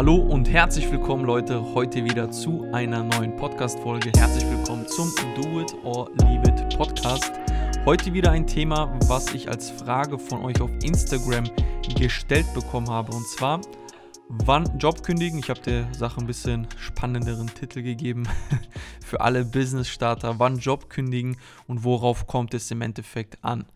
Hallo und herzlich willkommen Leute, heute wieder zu einer neuen Podcast-Folge. Herzlich willkommen zum Do It or Leave It Podcast. Heute wieder ein Thema, was ich als Frage von euch auf Instagram gestellt bekommen habe. Und zwar, wann Job kündigen? Ich habe der Sache ein bisschen spannenderen Titel gegeben für alle Business-Starter. Wann Job kündigen und worauf kommt es im Endeffekt an?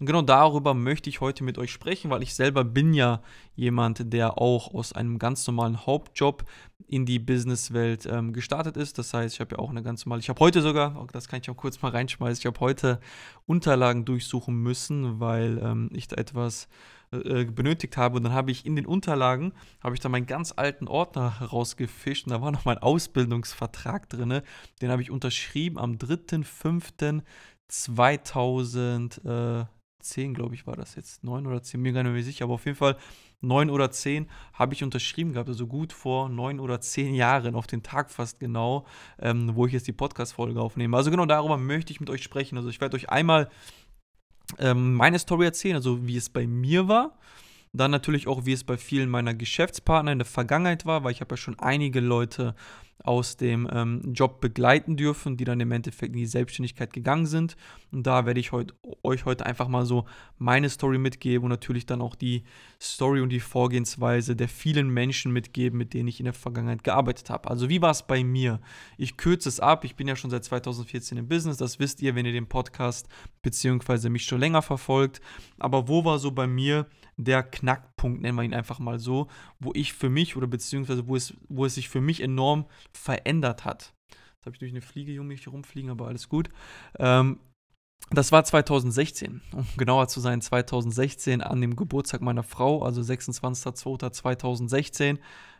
Und genau darüber möchte ich heute mit euch sprechen, weil ich selber bin ja jemand, der auch aus einem ganz normalen Hauptjob in die Businesswelt ähm, gestartet ist. Das heißt, ich habe ja auch eine ganz normale, ich habe heute sogar, das kann ich auch kurz mal reinschmeißen, ich habe heute Unterlagen durchsuchen müssen, weil ähm, ich da etwas äh, benötigt habe. Und dann habe ich in den Unterlagen, habe ich da meinen ganz alten Ordner rausgefischt und da war noch mein Ausbildungsvertrag drin. Den habe ich unterschrieben am 3.5.2000. 10, glaube ich, war das jetzt. 9 oder 10, mir gar nicht mehr sicher, aber auf jeden Fall 9 oder 10 habe ich unterschrieben gehabt, also gut vor 9 oder 10 Jahren, auf den Tag fast genau, ähm, wo ich jetzt die Podcast-Folge aufnehme. Also genau darüber möchte ich mit euch sprechen. Also ich werde euch einmal ähm, meine Story erzählen, also wie es bei mir war. Dann natürlich auch, wie es bei vielen meiner Geschäftspartner in der Vergangenheit war, weil ich habe ja schon einige Leute aus dem ähm, Job begleiten dürfen, die dann im Endeffekt in die Selbstständigkeit gegangen sind. Und da werde ich heut, euch heute einfach mal so meine Story mitgeben und natürlich dann auch die Story und die Vorgehensweise der vielen Menschen mitgeben, mit denen ich in der Vergangenheit gearbeitet habe. Also wie war es bei mir? Ich kürze es ab. Ich bin ja schon seit 2014 im Business. Das wisst ihr, wenn ihr den Podcast bzw. mich schon länger verfolgt. Aber wo war so bei mir der Knackpunkt, nennen wir ihn einfach mal so, wo ich für mich oder beziehungsweise wo es, wo es sich für mich enorm verändert hat. Jetzt habe ich durch eine Fliege, hier rumfliegen, aber alles gut. Ähm, das war 2016, um genauer zu sein, 2016 an dem Geburtstag meiner Frau, also 26.02.2016.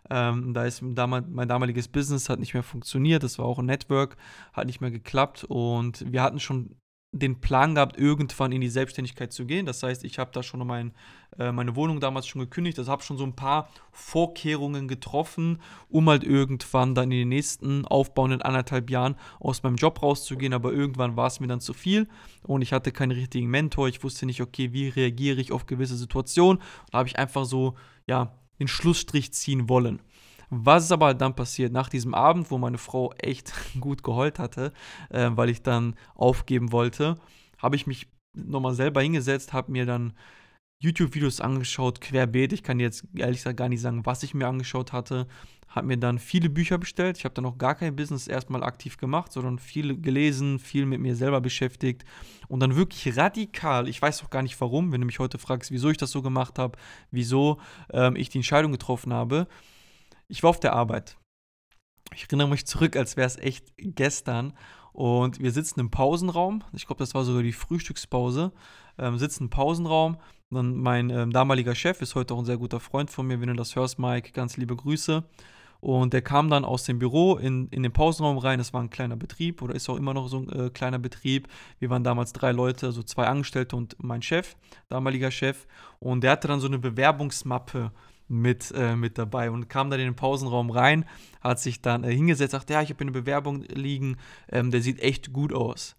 Ähm, da ist mein damaliges Business hat nicht mehr funktioniert, das war auch ein Network, hat nicht mehr geklappt und wir hatten schon den Plan gehabt, irgendwann in die Selbstständigkeit zu gehen. Das heißt, ich habe da schon mein, äh, meine Wohnung damals schon gekündigt. Das habe schon so ein paar Vorkehrungen getroffen, um halt irgendwann dann in den nächsten aufbauenden anderthalb Jahren aus meinem Job rauszugehen. Aber irgendwann war es mir dann zu viel und ich hatte keinen richtigen Mentor. Ich wusste nicht, okay, wie reagiere ich auf gewisse Situationen. Da habe ich einfach so, ja, den Schlussstrich ziehen wollen. Was ist aber dann passiert nach diesem Abend, wo meine Frau echt gut geheult hatte, äh, weil ich dann aufgeben wollte, habe ich mich nochmal selber hingesetzt, habe mir dann YouTube-Videos angeschaut, querbeet. Ich kann jetzt ehrlich gesagt gar nicht sagen, was ich mir angeschaut hatte. Habe mir dann viele Bücher bestellt. Ich habe dann noch gar kein Business erstmal aktiv gemacht, sondern viel gelesen, viel mit mir selber beschäftigt. Und dann wirklich radikal, ich weiß auch gar nicht warum, wenn du mich heute fragst, wieso ich das so gemacht habe, wieso ähm, ich die Entscheidung getroffen habe, ich war auf der Arbeit. Ich erinnere mich zurück, als wäre es echt gestern. Und wir sitzen im Pausenraum. Ich glaube, das war sogar die Frühstückspause. Ähm, sitzen im Pausenraum. Und dann mein ähm, damaliger Chef ist heute auch ein sehr guter Freund von mir. Wenn du das hörst, Mike, ganz liebe Grüße. Und der kam dann aus dem Büro in, in den Pausenraum rein. Das war ein kleiner Betrieb oder ist auch immer noch so ein äh, kleiner Betrieb. Wir waren damals drei Leute, also zwei Angestellte und mein Chef, damaliger Chef. Und der hatte dann so eine Bewerbungsmappe mit, äh, mit dabei und kam dann in den Pausenraum rein, hat sich dann äh, hingesetzt, sagt, ja, ich habe eine Bewerbung liegen, ähm, der sieht echt gut aus.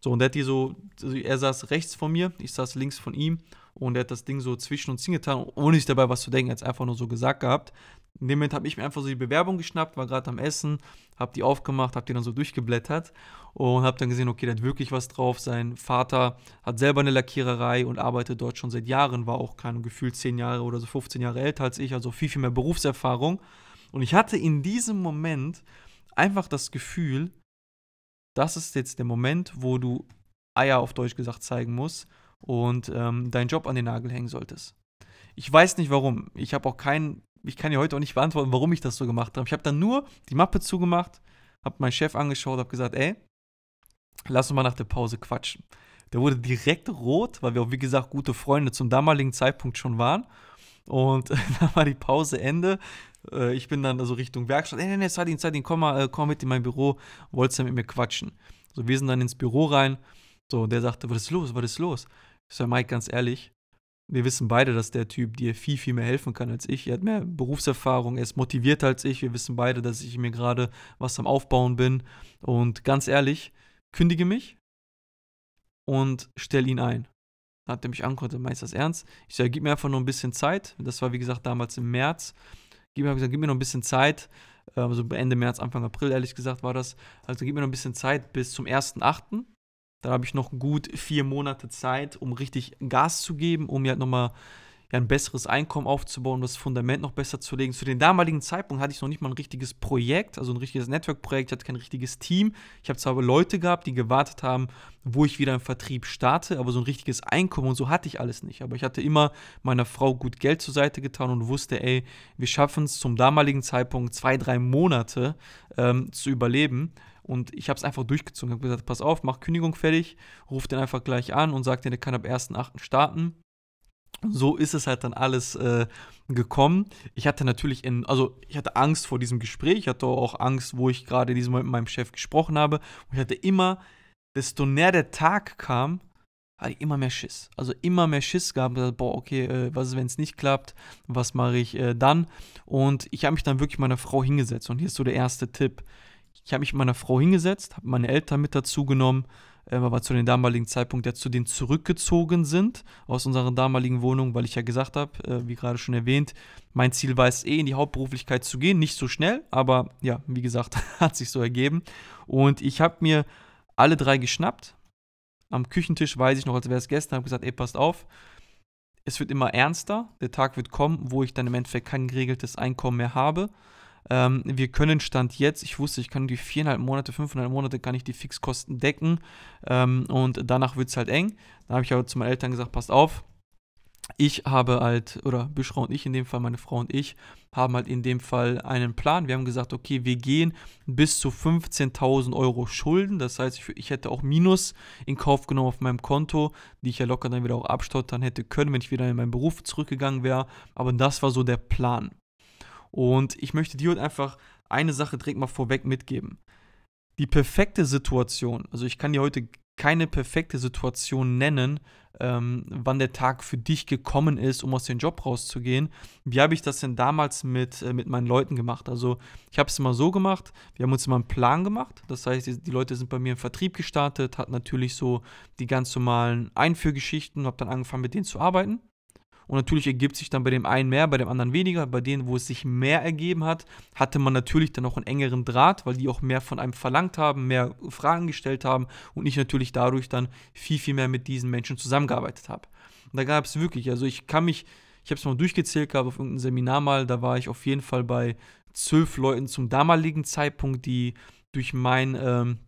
So, und der hat die so, also er saß rechts von mir, ich saß links von ihm und er hat das Ding so zwischen uns hingetan, ohne sich dabei was zu denken, er hat es einfach nur so gesagt gehabt. In dem Moment habe ich mir einfach so die Bewerbung geschnappt, war gerade am Essen, habe die aufgemacht, habe die dann so durchgeblättert und habe dann gesehen, okay, der hat wirklich was drauf. Sein Vater hat selber eine Lackiererei und arbeitet dort schon seit Jahren, war auch kein Gefühl 10 Jahre oder so 15 Jahre älter als ich, also viel, viel mehr Berufserfahrung. Und ich hatte in diesem Moment einfach das Gefühl, das ist jetzt der Moment, wo du Eier auf Deutsch gesagt zeigen musst und ähm, deinen Job an den Nagel hängen solltest. Ich weiß nicht warum. Ich habe auch keinen, ich kann dir heute auch nicht beantworten, warum ich das so gemacht habe. Ich habe dann nur die Mappe zugemacht, habe meinen Chef angeschaut, habe gesagt, ey, lass uns mal nach der Pause quatschen. Der wurde direkt rot, weil wir auch, wie gesagt, gute Freunde zum damaligen Zeitpunkt schon waren. Und dann war die Pause Ende. Äh, ich bin dann also Richtung Werkstatt. Ey, nee, nee, Sadin, Sadin, komm mal, äh, komm mit in mein Büro. Wolltest du mit mir quatschen? So, wir sind dann ins Büro rein. So, der sagte, was ist los, was ist los? Ich sage, Mike, ganz ehrlich, wir wissen beide, dass der Typ dir viel, viel mehr helfen kann als ich. Er hat mehr Berufserfahrung, er ist motivierter als ich. Wir wissen beide, dass ich mir gerade was am Aufbauen bin. Und ganz ehrlich, kündige mich und stell ihn ein. Dann hat er mich angeguckt, meinst du das ernst? Ich sage, gib mir einfach nur ein bisschen Zeit. Das war, wie gesagt, damals im März. gib, hab gesagt, gib mir noch ein bisschen Zeit, also Ende März, Anfang April, ehrlich gesagt, war das. Also gib mir noch ein bisschen Zeit bis zum 1.8. Dann habe ich noch gut vier Monate Zeit, um richtig Gas zu geben, um mir halt nochmal ja, ein besseres Einkommen aufzubauen, das Fundament noch besser zu legen. Zu dem damaligen Zeitpunkt hatte ich noch nicht mal ein richtiges Projekt, also ein richtiges Network-Projekt, ich hatte kein richtiges Team. Ich habe zwar Leute gehabt, die gewartet haben, wo ich wieder im Vertrieb starte, aber so ein richtiges Einkommen und so hatte ich alles nicht. Aber ich hatte immer meiner Frau gut Geld zur Seite getan und wusste, ey, wir schaffen es zum damaligen Zeitpunkt zwei, drei Monate ähm, zu überleben. Und ich habe es einfach durchgezogen. Ich habe gesagt, pass auf, mach Kündigung fertig, ruf den einfach gleich an und sag dir, der kann ab 1.8. starten so ist es halt dann alles äh, gekommen. Ich hatte natürlich, in, also ich hatte Angst vor diesem Gespräch, ich hatte auch Angst, wo ich gerade diesen Moment mit meinem Chef gesprochen habe. Und ich hatte immer, desto näher der Tag kam, hatte ich immer mehr Schiss. Also immer mehr Schiss gehabt. Boah, okay, äh, was ist, wenn es nicht klappt? Was mache ich äh, dann? Und ich habe mich dann wirklich meiner Frau hingesetzt. Und hier ist so der erste Tipp. Ich habe mich mit meiner Frau hingesetzt, habe meine Eltern mit dazu genommen äh, aber zu dem damaligen Zeitpunkt ja zu denen zurückgezogen sind aus unserer damaligen Wohnung, weil ich ja gesagt habe, äh, wie gerade schon erwähnt, mein Ziel war es eh in die Hauptberuflichkeit zu gehen, nicht so schnell, aber ja, wie gesagt, hat sich so ergeben. Und ich habe mir alle drei geschnappt. Am Küchentisch weiß ich noch, als wäre es gestern, habe gesagt, ey, passt auf, es wird immer ernster, der Tag wird kommen, wo ich dann im Endeffekt kein geregeltes Einkommen mehr habe. Ähm, wir können Stand jetzt, ich wusste, ich kann die viereinhalb Monate, fünfeinhalb Monate, kann ich die Fixkosten decken ähm, und danach wird es halt eng. Da habe ich aber zu meinen Eltern gesagt, passt auf, ich habe halt, oder Büschra und ich in dem Fall, meine Frau und ich, haben halt in dem Fall einen Plan. Wir haben gesagt, okay, wir gehen bis zu 15.000 Euro Schulden. Das heißt, ich, ich, hätte auch Minus in Kauf genommen auf meinem Konto, die ich ja locker dann wieder auch abstottern hätte können, wenn ich wieder in meinen Beruf zurückgegangen wäre. Aber das war so der Plan. Und ich möchte dir heute einfach eine Sache direkt mal vorweg mitgeben. Die perfekte Situation, also ich kann dir heute keine perfekte Situation nennen, ähm, wann der Tag für dich gekommen ist, um aus dem Job rauszugehen. Wie habe ich das denn damals mit, äh, mit meinen Leuten gemacht? Also ich habe es immer so gemacht, wir haben uns immer einen Plan gemacht. Das heißt, die, die Leute sind bei mir im Vertrieb gestartet, hatten natürlich so die ganz normalen Einführgeschichten, habe dann angefangen mit denen zu arbeiten. Und natürlich ergibt sich dann bei dem einen mehr, bei dem anderen weniger. Bei denen, wo es sich mehr ergeben hat, hatte man natürlich dann auch einen engeren Draht, weil die auch mehr von einem verlangt haben, mehr Fragen gestellt haben und ich natürlich dadurch dann viel, viel mehr mit diesen Menschen zusammengearbeitet habe. Und da gab es wirklich, also ich kann mich, ich habe es mal durchgezählt gehabt auf irgendeinem Seminar mal, da war ich auf jeden Fall bei zwölf Leuten zum damaligen Zeitpunkt, die durch mein ähm,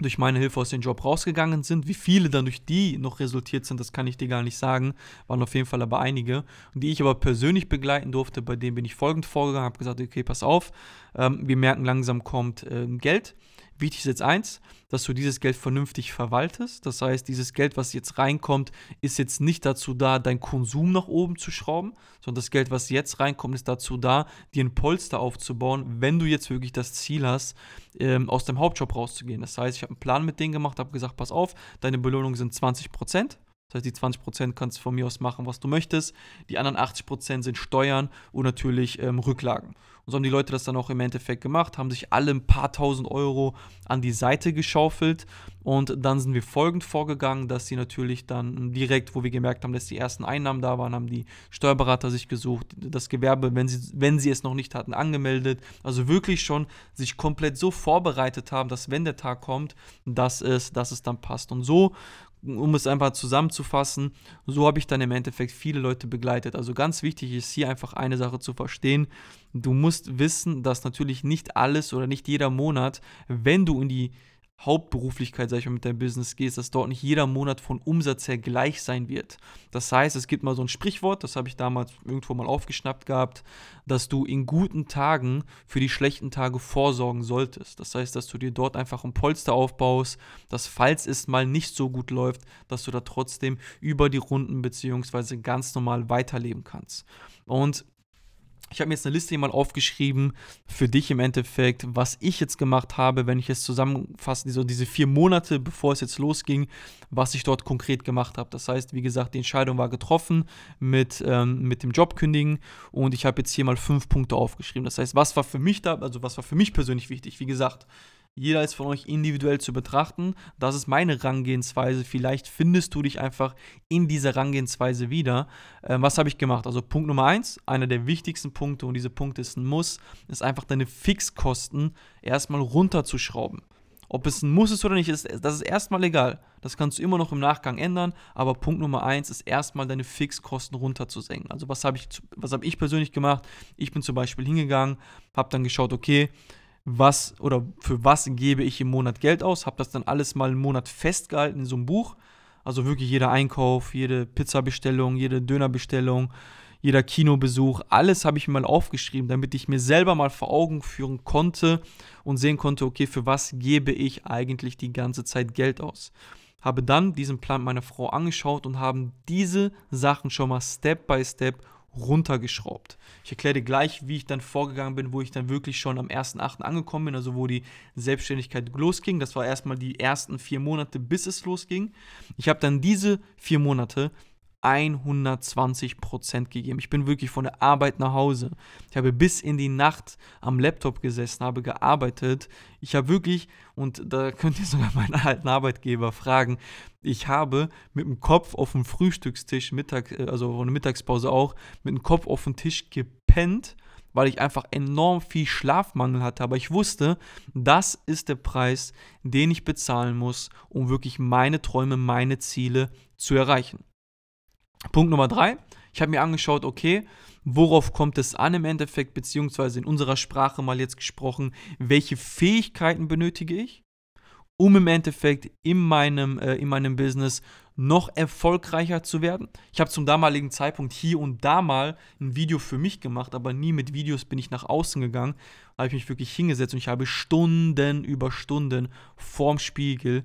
durch meine Hilfe aus dem Job rausgegangen sind. Wie viele dann durch die noch resultiert sind, das kann ich dir gar nicht sagen. Waren auf jeden Fall aber einige. Und die ich aber persönlich begleiten durfte, bei denen bin ich folgend vorgegangen, habe gesagt, okay, pass auf, ähm, wir merken langsam kommt äh, Geld. Wichtig ist jetzt eins, dass du dieses Geld vernünftig verwaltest. Das heißt, dieses Geld, was jetzt reinkommt, ist jetzt nicht dazu da, deinen Konsum nach oben zu schrauben, sondern das Geld, was jetzt reinkommt, ist dazu da, dir ein Polster aufzubauen, wenn du jetzt wirklich das Ziel hast, ähm, aus dem Hauptjob rauszugehen. Das heißt, ich habe einen Plan mit denen gemacht, habe gesagt, pass auf, deine Belohnung sind 20 Prozent. Das heißt, die 20% kannst du von mir aus machen, was du möchtest. Die anderen 80% sind Steuern und natürlich ähm, Rücklagen. Und so haben die Leute das dann auch im Endeffekt gemacht, haben sich alle ein paar tausend Euro an die Seite geschaufelt. Und dann sind wir folgend vorgegangen, dass sie natürlich dann direkt, wo wir gemerkt haben, dass die ersten Einnahmen da waren, haben die Steuerberater sich gesucht, das Gewerbe, wenn sie, wenn sie es noch nicht hatten, angemeldet. Also wirklich schon sich komplett so vorbereitet haben, dass wenn der Tag kommt, dass es, dass es dann passt. Und so um es einfach zusammenzufassen, so habe ich dann im Endeffekt viele Leute begleitet. Also ganz wichtig ist hier einfach eine Sache zu verstehen. Du musst wissen, dass natürlich nicht alles oder nicht jeder Monat, wenn du in die Hauptberuflichkeit, sag ich mal, mit deinem Business gehst, dass dort nicht jeder Monat von Umsatz her gleich sein wird. Das heißt, es gibt mal so ein Sprichwort, das habe ich damals irgendwo mal aufgeschnappt gehabt, dass du in guten Tagen für die schlechten Tage vorsorgen solltest. Das heißt, dass du dir dort einfach ein Polster aufbaust, dass falls es mal nicht so gut läuft, dass du da trotzdem über die Runden beziehungsweise ganz normal weiterleben kannst. Und ich habe mir jetzt eine Liste hier mal aufgeschrieben für dich im Endeffekt, was ich jetzt gemacht habe, wenn ich es zusammenfasse, diese, diese vier Monate, bevor es jetzt losging, was ich dort konkret gemacht habe. Das heißt, wie gesagt, die Entscheidung war getroffen mit, ähm, mit dem Jobkündigen und ich habe jetzt hier mal fünf Punkte aufgeschrieben. Das heißt, was war für mich da, also was war für mich persönlich wichtig? Wie gesagt, Jeder ist von euch individuell zu betrachten. Das ist meine Rangehensweise. Vielleicht findest du dich einfach in dieser Rangehensweise wieder. Ähm, was habe ich gemacht? Also Punkt Nummer eins, einer der wichtigsten Punkte und dieser Punkt ist ein Muss, ist einfach deine Fixkosten erstmal runterzuschrauben. Ob es ein Muss ist oder nicht, ist, das ist erstmal egal. Das kannst du immer noch im Nachgang ändern. Aber Punkt Nummer eins ist erstmal deine Fixkosten runterzusenken. Also was habe ich, hab ich persönlich gemacht? Ich bin zum Beispiel hingegangen, habe dann geschaut, okay, was oder für was gebe ich im Monat Geld aus, habe das dann alles mal einen Monat festgehalten in so einem Buch. Also wirklich jeder Einkauf, jede Pizzabestellung, jede Dönerbestellung, jeder Kinobesuch, alles habe ich mir mal aufgeschrieben, damit ich mir selber mal vor Augen führen konnte und sehen konnte, okay, für was gebe ich eigentlich die ganze Zeit Geld aus. Habe dann diesen Plan meiner Frau angeschaut und haben diese Sachen schon mal Step by Step runtergeschraubt. Ich erkläre dir gleich, wie ich dann vorgegangen bin, wo ich dann wirklich schon am 1.8. angekommen bin, also wo die Selbstständigkeit losging. Das war erstmal die ersten vier Monate, bis es losging. Ich habe dann diese vier Monate 120 Prozent gegeben. Ich bin wirklich von der Arbeit nach Hause. Ich habe bis in die Nacht am Laptop gesessen, habe gearbeitet. Ich habe wirklich, und da könnt ihr sogar meinen alten Arbeitgeber fragen, ich habe mit dem Kopf auf dem Frühstückstisch, Mittag, äh, also eine Mittagspause auch, mit dem Kopf auf dem Tisch gepennt, weil ich einfach enorm viel Schlafmangel hatte. Aber ich wusste, das ist der Preis, den ich bezahlen muss, um wirklich meine Träume, meine Ziele zu erreichen. Punkt Nummer drei, ich habe mir angeschaut, okay, worauf kommt es an im Endeffekt, beziehungsweise in unserer Sprache mal jetzt gesprochen, welche Fähigkeiten benötige ich, um im Endeffekt in meinem, äh, in meinem Business noch erfolgreicher zu werden. Ich habe zum damaligen Zeitpunkt hier und da mal ein Video für mich gemacht, aber nie mit Videos bin ich nach außen gegangen. Da habe ich mich wirklich hingesetzt und ich habe Stunden über Stunden vorm Spiegel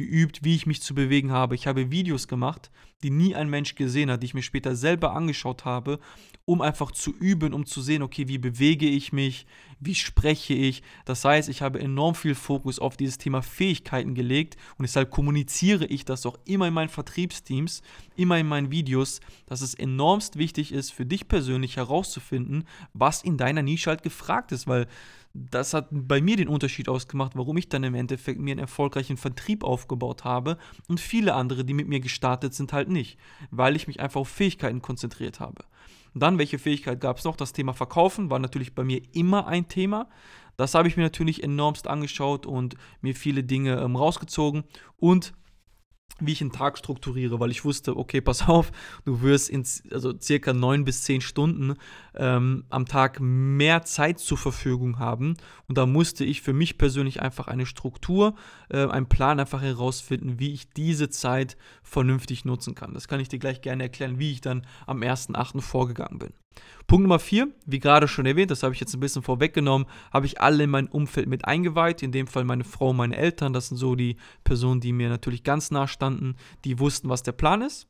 geübt, wie ich mich zu bewegen habe. Ich habe Videos gemacht, die nie ein Mensch gesehen hat, die ich mir später selber angeschaut habe, um einfach zu üben, um zu sehen, okay, wie bewege ich mich, wie spreche ich. Das heißt, ich habe enorm viel Fokus auf dieses Thema Fähigkeiten gelegt und deshalb kommuniziere ich das auch immer in meinen Vertriebsteams, immer in meinen Videos, dass es enormst wichtig ist, für dich persönlich herauszufinden, was in deiner Nische halt gefragt ist, weil das hat bei mir den Unterschied ausgemacht, warum ich dann im Endeffekt mir einen erfolgreichen Vertrieb aufgebaut habe und viele andere, die mit mir gestartet sind, halt nicht, weil ich mich einfach auf Fähigkeiten konzentriert habe. Dann, welche Fähigkeit gab es noch? Das Thema Verkaufen war natürlich bei mir immer ein Thema. Das habe ich mir natürlich enormst angeschaut und mir viele Dinge ähm, rausgezogen und wie ich einen Tag strukturiere, weil ich wusste, okay, pass auf, du wirst in also circa neun bis zehn Stunden ähm, am Tag mehr Zeit zur Verfügung haben. Und da musste ich für mich persönlich einfach eine Struktur, äh, einen Plan einfach herausfinden, wie ich diese Zeit vernünftig nutzen kann. Das kann ich dir gleich gerne erklären, wie ich dann am 1.8. vorgegangen bin. Punkt Nummer vier, wie gerade schon erwähnt, das habe ich jetzt ein bisschen vorweggenommen, habe ich alle in mein Umfeld mit eingeweiht. In dem Fall meine Frau, meine Eltern, das sind so die Personen, die mir natürlich ganz nah standen, die wussten, was der Plan ist.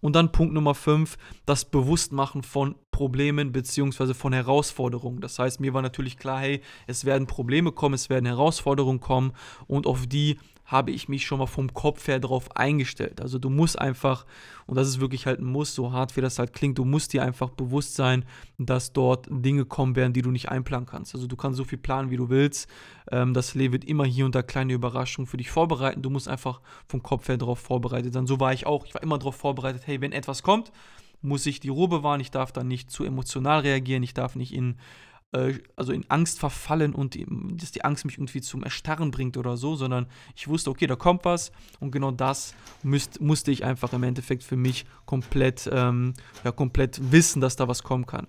Und dann Punkt Nummer 5, das Bewusstmachen von Problemen bzw. von Herausforderungen. Das heißt, mir war natürlich klar, hey, es werden Probleme kommen, es werden Herausforderungen kommen und auf die habe ich mich schon mal vom Kopf her darauf eingestellt. Also du musst einfach, und das ist wirklich halt ein Muss, so hart wie das halt klingt, du musst dir einfach bewusst sein, dass dort Dinge kommen werden, die du nicht einplanen kannst. Also du kannst so viel planen, wie du willst. Ähm, das Leben wird immer hier und da kleine Überraschungen für dich vorbereiten. Du musst einfach vom Kopf her darauf vorbereitet sein. So war ich auch. Ich war immer darauf vorbereitet, hey, wenn etwas kommt, muss ich die Ruhe bewahren, ich darf dann nicht zu emotional reagieren, ich darf nicht in also in Angst verfallen und dass die Angst mich irgendwie zum Erstarren bringt oder so, sondern ich wusste, okay, da kommt was und genau das müsst, musste ich einfach im Endeffekt für mich komplett, ähm, ja, komplett wissen, dass da was kommen kann.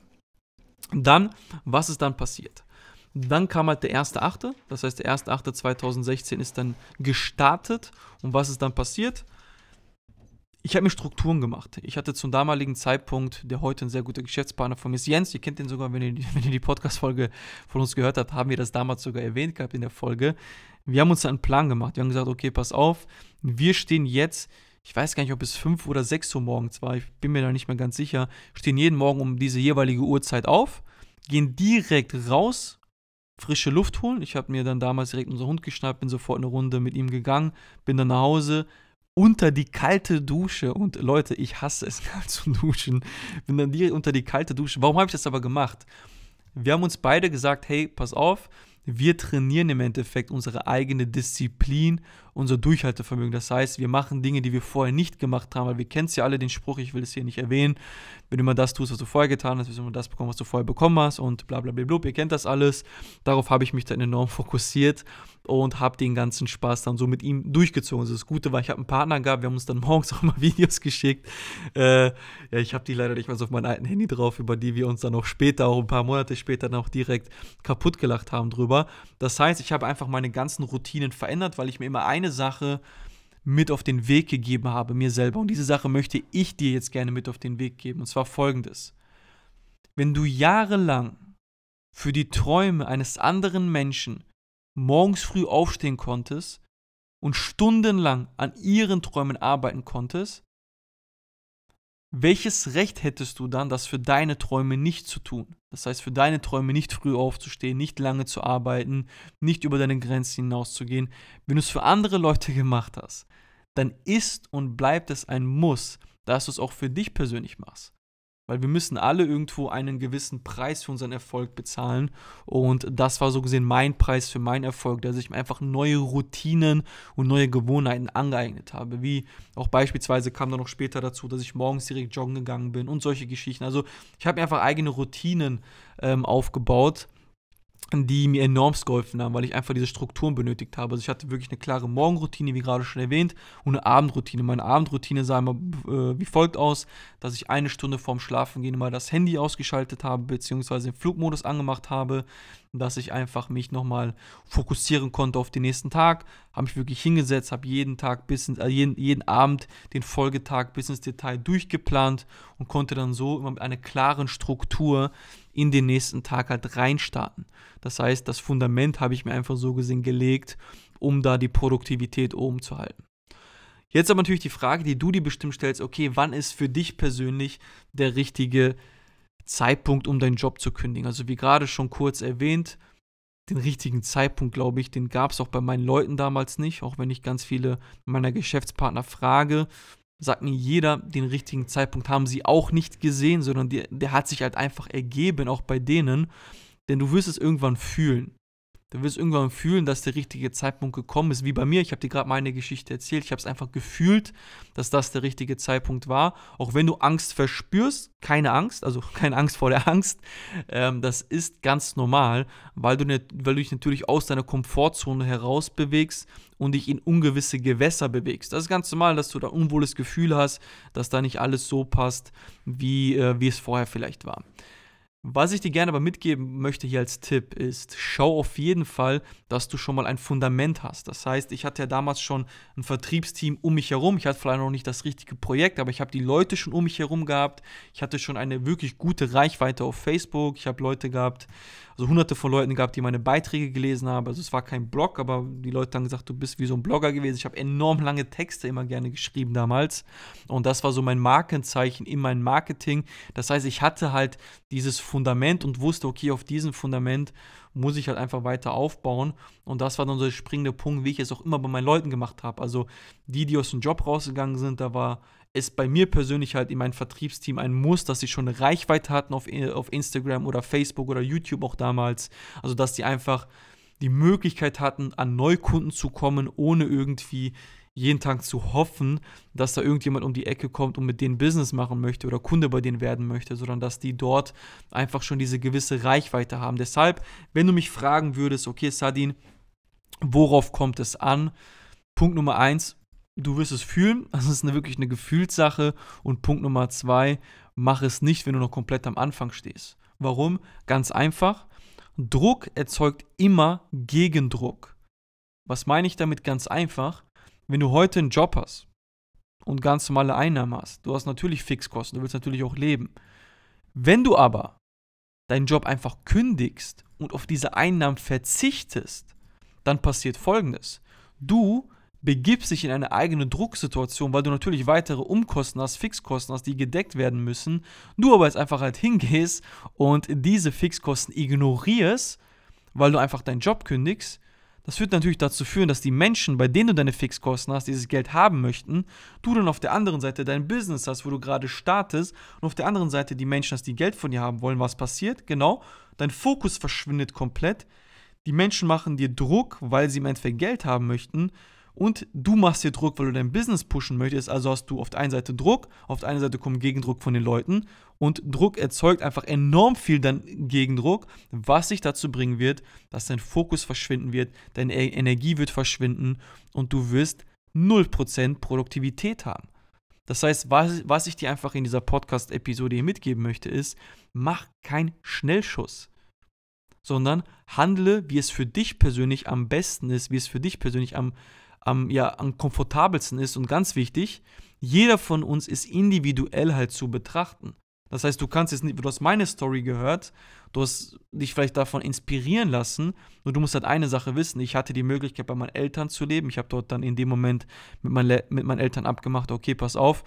Dann, was ist dann passiert? Dann kam halt der 1.8., das heißt der 1.8.2016 ist dann gestartet und was ist dann passiert? Ich habe mir Strukturen gemacht. Ich hatte zum damaligen Zeitpunkt, der heute ein sehr guter Geschäftspartner von mir ist, Jens, ihr kennt den sogar, wenn ihr, wenn ihr die Podcast-Folge von uns gehört habt, haben wir das damals sogar erwähnt gehabt in der Folge. Wir haben uns einen Plan gemacht. Wir haben gesagt, okay, pass auf, wir stehen jetzt, ich weiß gar nicht, ob es 5 oder 6 Uhr morgens war, ich bin mir da nicht mehr ganz sicher, stehen jeden Morgen um diese jeweilige Uhrzeit auf, gehen direkt raus, frische Luft holen. Ich habe mir dann damals direkt unser Hund geschnappt, bin sofort eine Runde mit ihm gegangen, bin dann nach Hause, unter die kalte Dusche. Und Leute, ich hasse es, kalt zu duschen. Bin dann direkt unter die kalte Dusche. Warum habe ich das aber gemacht? Wir haben uns beide gesagt, hey, pass auf, wir trainieren im Endeffekt unsere eigene Disziplin, unser Durchhaltevermögen. Das heißt, wir machen Dinge, die wir vorher nicht gemacht haben, weil wir kennen es ja alle den Spruch, ich will es hier nicht erwähnen, wenn du immer das tust, was du vorher getan hast, wirst du immer das bekommen, was du vorher bekommen hast und bla bla bla bla. Ihr kennt das alles. Darauf habe ich mich dann enorm fokussiert und habe den ganzen Spaß dann so mit ihm durchgezogen. Also das Gute war, ich habe einen Partner gehabt, wir haben uns dann morgens auch mal Videos geschickt. Äh, ja, ich habe die leider nicht mehr so auf meinem alten Handy drauf, über die wir uns dann auch später, auch ein paar Monate später, dann auch direkt kaputt gelacht haben drüber. Das heißt, ich habe einfach meine ganzen Routinen verändert, weil ich mir immer eine Sache mit auf den Weg gegeben habe, mir selber. Und diese Sache möchte ich dir jetzt gerne mit auf den Weg geben. Und zwar folgendes. Wenn du jahrelang für die Träume eines anderen Menschen morgens früh aufstehen konntest und stundenlang an ihren Träumen arbeiten konntest, welches Recht hättest du dann, das für deine Träume nicht zu tun? Das heißt, für deine Träume nicht früh aufzustehen, nicht lange zu arbeiten, nicht über deine Grenzen hinauszugehen. Wenn du es für andere Leute gemacht hast, dann ist und bleibt es ein Muss, dass du es auch für dich persönlich machst. Weil wir müssen alle irgendwo einen gewissen Preis für unseren Erfolg bezahlen. Und das war so gesehen mein Preis für meinen Erfolg, dass ich mir einfach neue Routinen und neue Gewohnheiten angeeignet habe. Wie auch beispielsweise kam dann noch später dazu, dass ich morgens direkt joggen gegangen bin und solche Geschichten. Also ich habe mir einfach eigene Routinen ähm, aufgebaut die mir enormst geholfen haben, weil ich einfach diese Strukturen benötigt habe. Also ich hatte wirklich eine klare Morgenroutine, wie gerade schon erwähnt, und eine Abendroutine. Meine Abendroutine sah immer äh, wie folgt aus, dass ich eine Stunde vorm Schlafengehen mal das Handy ausgeschaltet habe, beziehungsweise den Flugmodus angemacht habe, dass ich einfach mich nochmal fokussieren konnte auf den nächsten Tag. Habe mich wirklich hingesetzt, habe jeden Tag bis in, äh, jeden, jeden Abend den Folgetag bis ins Detail durchgeplant und konnte dann so immer mit einer klaren Struktur in den nächsten Tag halt reinstarten. Das heißt, das Fundament habe ich mir einfach so gesehen gelegt, um da die Produktivität oben zu halten. Jetzt aber natürlich die Frage, die du dir bestimmt stellst, okay, wann ist für dich persönlich der richtige Zeitpunkt, um deinen Job zu kündigen? Also wie gerade schon kurz erwähnt, den richtigen Zeitpunkt, glaube ich, den gab es auch bei meinen Leuten damals nicht, auch wenn ich ganz viele meiner Geschäftspartner frage, sagt mir jeder, den richtigen Zeitpunkt haben sie auch nicht gesehen, sondern der, der hat sich halt einfach ergeben, auch bei denen. Denn du wirst es irgendwann fühlen. Du wirst irgendwann fühlen, dass der richtige Zeitpunkt gekommen ist, wie bei mir. Ich habe dir gerade meine Geschichte erzählt. Ich habe es einfach gefühlt, dass das der richtige Zeitpunkt war. Auch wenn du Angst verspürst, keine Angst, also keine Angst vor der Angst. Ähm, das ist ganz normal, weil du, nicht, weil du dich natürlich aus deiner Komfortzone heraus bewegst und dich in ungewisse Gewässer bewegst. Das ist ganz normal, dass du da unwohles Gefühl hast, dass da nicht alles so passt, wie, äh, wie es vorher vielleicht war. Was ich dir gerne aber mitgeben möchte hier als Tipp ist, schau auf jeden Fall, dass du schon mal ein Fundament hast. Das heißt, ich hatte ja damals schon ein Vertriebsteam um mich herum. Ich hatte vielleicht noch nicht das richtige Projekt, aber ich habe die Leute schon um mich herum gehabt. Ich hatte schon eine wirklich gute Reichweite auf Facebook. Ich habe Leute gehabt, also hunderte von Leuten gehabt, die meine Beiträge gelesen haben. Also es war kein Blog, aber die Leute haben gesagt, du bist wie so ein Blogger gewesen. Ich habe enorm lange Texte immer gerne geschrieben damals. Und das war so mein Markenzeichen in meinem Marketing. Das heißt, ich hatte halt dieses Fundament und wusste, okay, auf diesem Fundament muss ich halt einfach weiter aufbauen. Und das war dann so der springende Punkt, wie ich es auch immer bei meinen Leuten gemacht habe. Also die, die aus dem Job rausgegangen sind, da war ist bei mir persönlich halt in meinem Vertriebsteam ein Muss, dass sie schon eine Reichweite hatten auf, auf Instagram oder Facebook oder YouTube auch damals. Also dass die einfach die Möglichkeit hatten, an Neukunden zu kommen, ohne irgendwie jeden Tag zu hoffen, dass da irgendjemand um die Ecke kommt und mit denen Business machen möchte oder Kunde bei denen werden möchte, sondern dass die dort einfach schon diese gewisse Reichweite haben. Deshalb, wenn du mich fragen würdest, okay, Sadin, worauf kommt es an? Punkt Nummer eins, du wirst es fühlen. Das ist eine, wirklich eine Gefühlssache. Und Punkt Nummer zwei, mach es nicht, wenn du noch komplett am Anfang stehst. Warum? Ganz einfach. Druck erzeugt immer Gegendruck. Was meine ich damit ganz einfach? Wenn du heute einen Job hast und ganz normale Einnahmen hast, du hast natürlich Fixkosten, du willst natürlich auch leben. Wenn du aber deinen Job einfach kündigst und auf diese Einnahmen verzichtest, dann passiert Folgendes. Du begibst dich in eine eigene Drucksituation, weil du natürlich weitere Umkosten hast, Fixkosten hast, die gedeckt werden müssen. Du aber jetzt einfach halt hingehst und diese Fixkosten ignorierst, weil du einfach deinen Job kündigst. Das wird natürlich dazu führen, dass die Menschen, bei denen du deine Fixkosten hast, dieses Geld haben möchten, du dann auf der anderen Seite dein Business hast, wo du gerade startest, und auf der anderen Seite die Menschen hast, die Geld von dir haben wollen. Was passiert? Genau, dein Fokus verschwindet komplett Die Menschen machen dir Druck, weil sie im Endeffekt Geld haben möchten und du machst dir Druck, weil du dein Business pushen möchtest. Also hast du auf der einen Seite Druck, auf der einen Seite kommt Gegendruck von den Leuten und Druck erzeugt einfach enorm viel dann Gegendruck, was sich dazu bringen wird, dass dein Fokus verschwinden wird, deine e-, Energie wird verschwinden und du wirst 0% Produktivität haben. Das heißt, was, was ich dir einfach in dieser Podcast-Episode hier mitgeben möchte, ist, mach keinen Schnellschuss, sondern handle, wie es für dich persönlich am besten ist, wie es für dich persönlich am am, ja, am komfortabelsten ist und ganz wichtig, jeder von uns ist individuell halt zu betrachten. Das heißt, du kannst jetzt nicht, du hast meine Story gehört, du hast dich vielleicht davon inspirieren lassen, nur du musst halt eine Sache wissen. Ich hatte die Möglichkeit, bei meinen Eltern zu leben. Ich habe dort dann in dem Moment mit, mein, mit meinen Eltern abgemacht, okay, pass auf,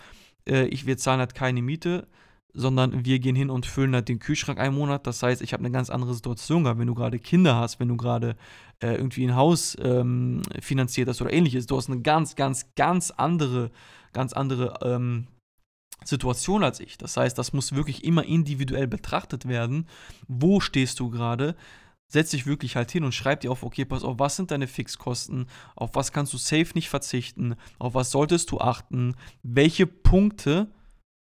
äh, ich, wir zahlen halt keine Miete, sondern wir gehen hin und füllen halt den Kühlschrank einen Monat. Das heißt, ich habe eine ganz andere Situation gehabt, wenn du gerade Kinder hast, wenn du gerade äh, irgendwie ein Haus ähm, finanziert hast oder ähnliches. Du hast eine ganz, ganz, ganz andere, ganz andere ähm, Situation als ich. Das heißt, das muss wirklich immer individuell betrachtet werden. Wo stehst du gerade? Setz dich wirklich halt hin und schreib dir auf, okay, pass auf, was sind deine Fixkosten? Auf was kannst du safe nicht verzichten? Auf was solltest du achten? Welche Punkte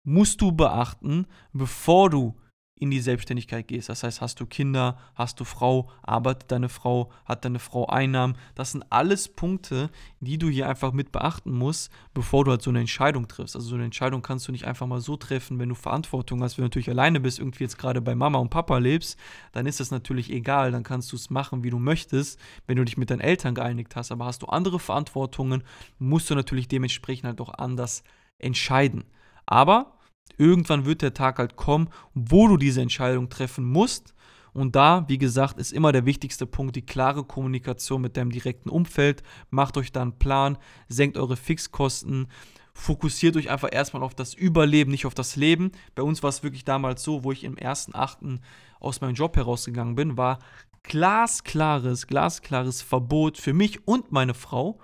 musst du beachten, bevor du in die Selbstständigkeit gehst. Das heißt, hast du Kinder, hast du Frau, arbeitet deine Frau, hat deine Frau Einnahmen. Das sind alles Punkte, die du hier einfach mit beachten musst, bevor du halt so eine Entscheidung triffst. Also so eine Entscheidung kannst du nicht einfach mal so treffen, wenn du Verantwortung hast, wenn du natürlich alleine bist, irgendwie jetzt gerade bei Mama und Papa lebst, dann ist das natürlich egal, dann kannst du es machen, wie du möchtest, wenn du dich mit deinen Eltern geeinigt hast. Aber hast du andere Verantwortungen, musst du natürlich dementsprechend halt auch anders entscheiden. Aber irgendwann wird der Tag halt kommen, wo du diese Entscheidung treffen musst. Und da, wie gesagt, ist immer der wichtigste Punkt die klare Kommunikation mit deinem direkten Umfeld. Macht euch da einen Plan, senkt eure Fixkosten, fokussiert euch einfach erstmal auf das Überleben, nicht auf das Leben. Bei uns war es wirklich damals so, wo ich im ersten Achten aus meinem Job herausgegangen bin, war glasklares, glasklares Verbot für mich und meine Frau,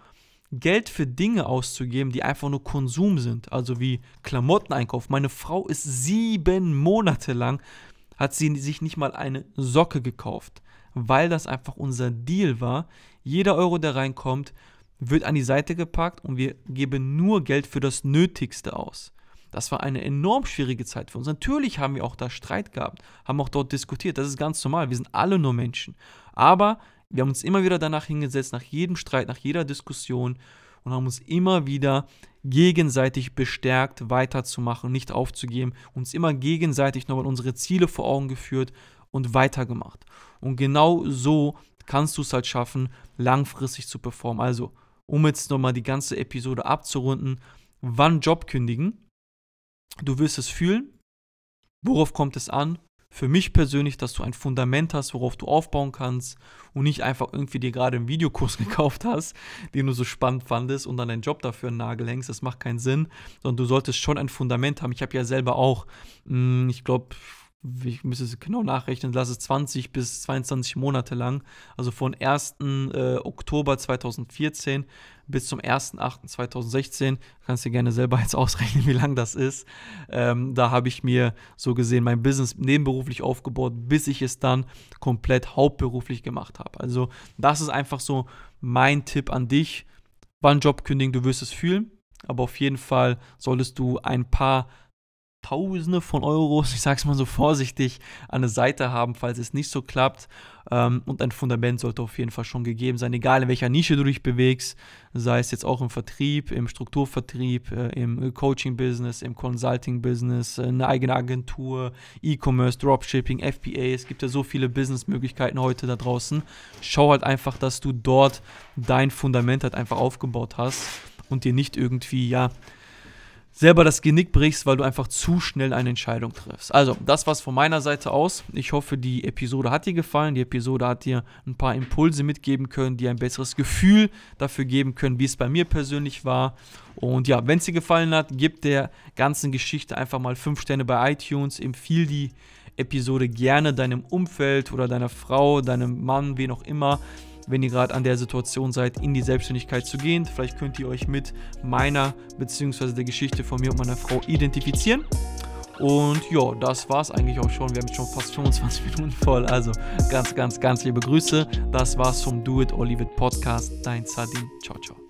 Geld für Dinge auszugeben, die einfach nur Konsum sind, also wie Klamotteneinkauf. Meine Frau ist sieben Monate lang, hat sie sich nicht mal eine Socke gekauft, weil das einfach unser Deal war. Jeder Euro, der reinkommt, wird an die Seite gepackt und wir geben nur Geld für das Nötigste aus. Das war eine enorm schwierige Zeit für uns. Natürlich haben wir auch da Streit gehabt, haben auch dort diskutiert. Das ist ganz normal. Wir sind alle nur Menschen. Aber wir haben uns immer wieder danach hingesetzt, nach jedem Streit, nach jeder Diskussion und haben uns immer wieder gegenseitig bestärkt, weiterzumachen, nicht aufzugeben, uns immer gegenseitig nochmal unsere Ziele vor Augen geführt und weitergemacht. Und genau so kannst du es halt schaffen, langfristig zu performen. Also, um jetzt nochmal die ganze Episode abzurunden, wann Job kündigen? Du wirst es fühlen. Worauf kommt es an? Für mich persönlich, dass du ein Fundament hast, worauf du aufbauen kannst und nicht einfach irgendwie dir gerade einen Videokurs gekauft hast, den du so spannend fandest und dann deinen Job dafür einen Nagel hängst. Das macht keinen Sinn, sondern du solltest schon ein Fundament haben. Ich habe ja selber auch, hm, ich glaube, ich müsste es genau nachrechnen, lass es 20 bis 22 Monate lang, also von 1. Äh, Oktober 2014 bis zum 1.8.2016, kannst du dir gerne selber jetzt ausrechnen, wie lang das ist. Ähm, da habe ich mir so gesehen mein Business nebenberuflich aufgebaut, bis ich es dann komplett hauptberuflich gemacht habe. Also das ist einfach so mein Tipp an dich. Wann Job kündigen, du wirst es fühlen, aber auf jeden Fall solltest du ein paar Tausende von Euros, ich sage es mal so vorsichtig, an der Seite haben, falls es nicht so klappt. Ähm, und ein Fundament sollte auf jeden Fall schon gegeben sein, egal in welcher Nische du dich bewegst, sei es jetzt auch im Vertrieb, im Strukturvertrieb, äh, im Coaching-Business, im Consulting-Business, äh, eine eigene Agentur, E-Commerce, Dropshipping, FBA. Es gibt ja so viele Businessmöglichkeiten heute da draußen. Schau halt einfach, dass du dort dein Fundament halt einfach aufgebaut hast und dir nicht irgendwie, ja, selber das Genick brichst, weil du einfach zu schnell eine Entscheidung triffst. Also, das war's von meiner Seite aus. Ich hoffe, die Episode hat dir gefallen. Die Episode hat dir ein paar Impulse mitgeben können, die ein besseres Gefühl dafür geben können, wie es bei mir persönlich war. Und ja, wenn es dir gefallen hat, gib der ganzen Geschichte einfach mal 5 Sterne bei iTunes, empfiehl die Episode gerne deinem Umfeld oder deiner Frau, deinem Mann, wen auch immer wenn ihr gerade an der Situation seid, in die Selbstständigkeit zu gehen. Vielleicht könnt ihr euch mit meiner bzw. der Geschichte von mir und meiner Frau identifizieren. Und ja, das war's eigentlich auch schon. Wir haben jetzt schon fast 25 Minuten voll. Also ganz, ganz, ganz liebe Grüße. Das war's vom Do It or Leave It Podcast. Dein Sadin. Ciao, ciao.